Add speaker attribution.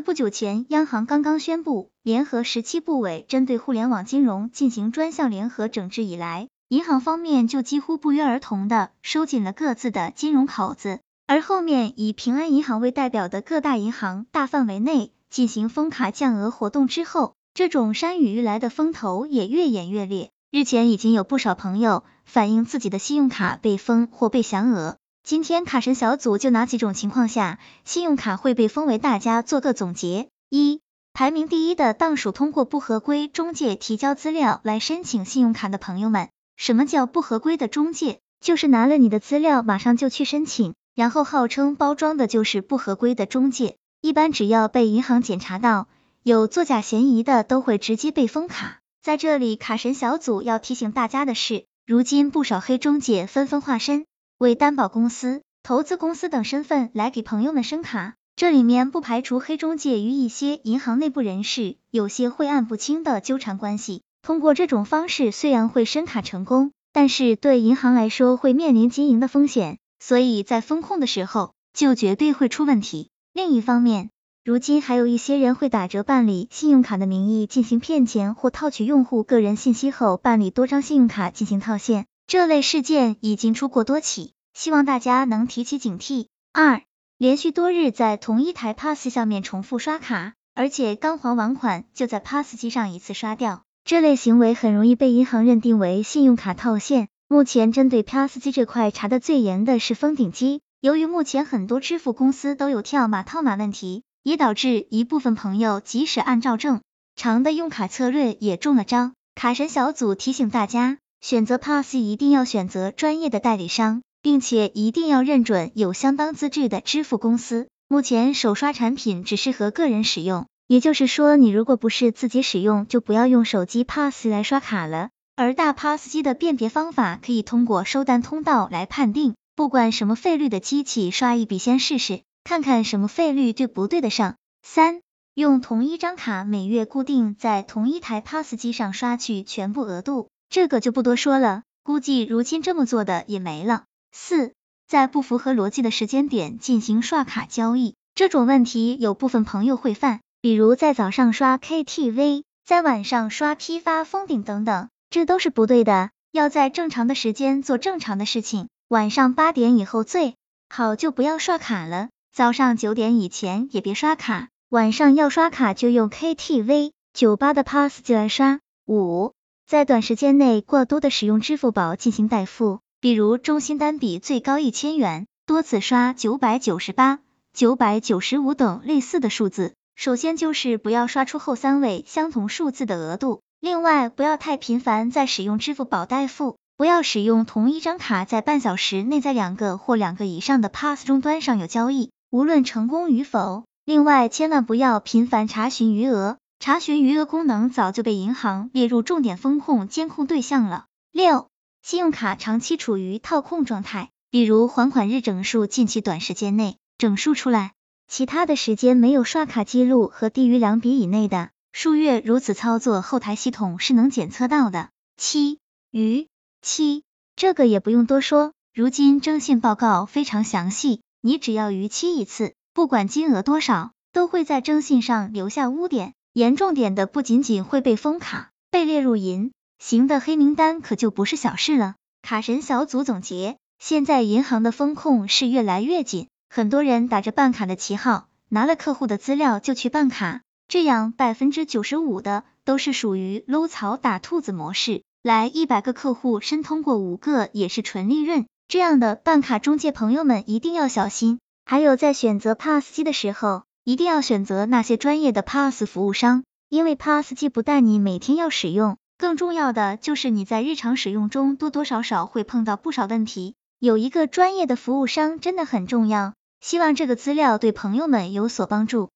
Speaker 1: 不久前，央行刚刚宣布，联合十七部委针对互联网金融进行专项联合整治以来，银行方面就几乎不约而同的收紧了各自的金融口子，而后面以平安银行为代表的各大银行大范围内进行封卡降额活动之后，这种山雨欲来的风头也越演越烈。日前已经有不少朋友反映自己的信用卡被封或被降额。今天卡神小组就拿几种情况下信用卡会被封为大家做个总结。一、排名第一的当属通过不合规中介提交资料来申请信用卡的朋友们。什么叫不合规的中介？就是拿了你的资料马上就去申请，然后号称包装的就是不合规的中介。一般只要被银行检查到有作假嫌疑的，都会直接被封卡。在这里，卡神小组要提醒大家的是，如今不少黑中介纷纷化身。为担保公司、投资公司等身份来给朋友们申卡，这里面不排除黑中介与一些银行内部人士有些晦暗不清的纠缠关系。通过这种方式，虽然会申卡成功，但是对银行来说会面临经营的风险，所以在风控的时候就绝对会出问题。另一方面，如今还有一些人会打折办理信用卡的名义进行骗钱或套取用户个人信息后办理多张信用卡进行套现。这类事件已经出过多起，希望大家能提起警惕。二、连续多日在同一台 PASS 上面重复刷卡，而且刚还完款就在 PASS 机上一次刷掉，这类行为很容易被银行认定为信用卡套现。目前针对 PASS 机这块查的最严的是封顶机，由于目前很多支付公司都有跳码套码问题，也导致一部分朋友即使按照正常的用卡策略也中了招。卡神小组提醒大家。选择 Pass 一定要选择专业的代理商，并且一定要认准有相当资质的支付公司。目前手刷产品只适合个人使用，也就是说，你如果不是自己使用，就不要用手机 Pass 来刷卡了。而大 Pass 机的辨别方法可以通过收单通道来判定，不管什么费率的机器，刷一笔先试试，看看什么费率对不对得上。三，用同一张卡每月固定在同一台 Pass 机上刷去全部额度。这个就不多说了，估计如今这么做的也没了。四，在不符合逻辑的时间点进行刷卡交易，这种问题有部分朋友会犯，比如在早上刷 KTV，在晚上刷批发封顶等等，这都是不对的。要在正常的时间做正常的事情，晚上八点以后最好就不要刷卡了，早上九点以前也别刷卡，晚上要刷卡就用 KTV、酒吧的 Pass 机来刷。五。在短时间内过多的使用支付宝进行代付，比如中心单笔最高一千元，多次刷九百九十八、九百九十五等类似的数字。首先就是不要刷出后三位相同数字的额度，另外不要太频繁在使用支付宝代付，不要使用同一张卡在半小时内在两个或两个以上的 Pass 终端上有交易，无论成功与否。另外千万不要频繁查询余额。查询余额功能早就被银行列入重点风控监控对象了。六、信用卡长期处于套控状态，比如还款日整数近期短时间内整数出来，其他的时间没有刷卡记录和低于两笔以内的，数月如此操作，后台系统是能检测到的。七、逾期，这个也不用多说，如今征信报告非常详细，你只要逾期一次，不管金额多少，都会在征信上留下污点。严重点的不仅仅会被封卡，被列入银行的黑名单可就不是小事了。卡神小组总结，现在银行的风控是越来越紧，很多人打着办卡的旗号，拿了客户的资料就去办卡，这样百分之九十五的都是属于搂草打兔子模式，来一百个客户申通过五个也是纯利润，这样的办卡中介朋友们一定要小心。还有在选择 Pass 机的时候。一定要选择那些专业的 Pass 服务商，因为 Pass 既不但你每天要使用，更重要的就是你在日常使用中多多少少会碰到不少问题。有一个专业的服务商真的很重要。希望这个资料对朋友们有所帮助。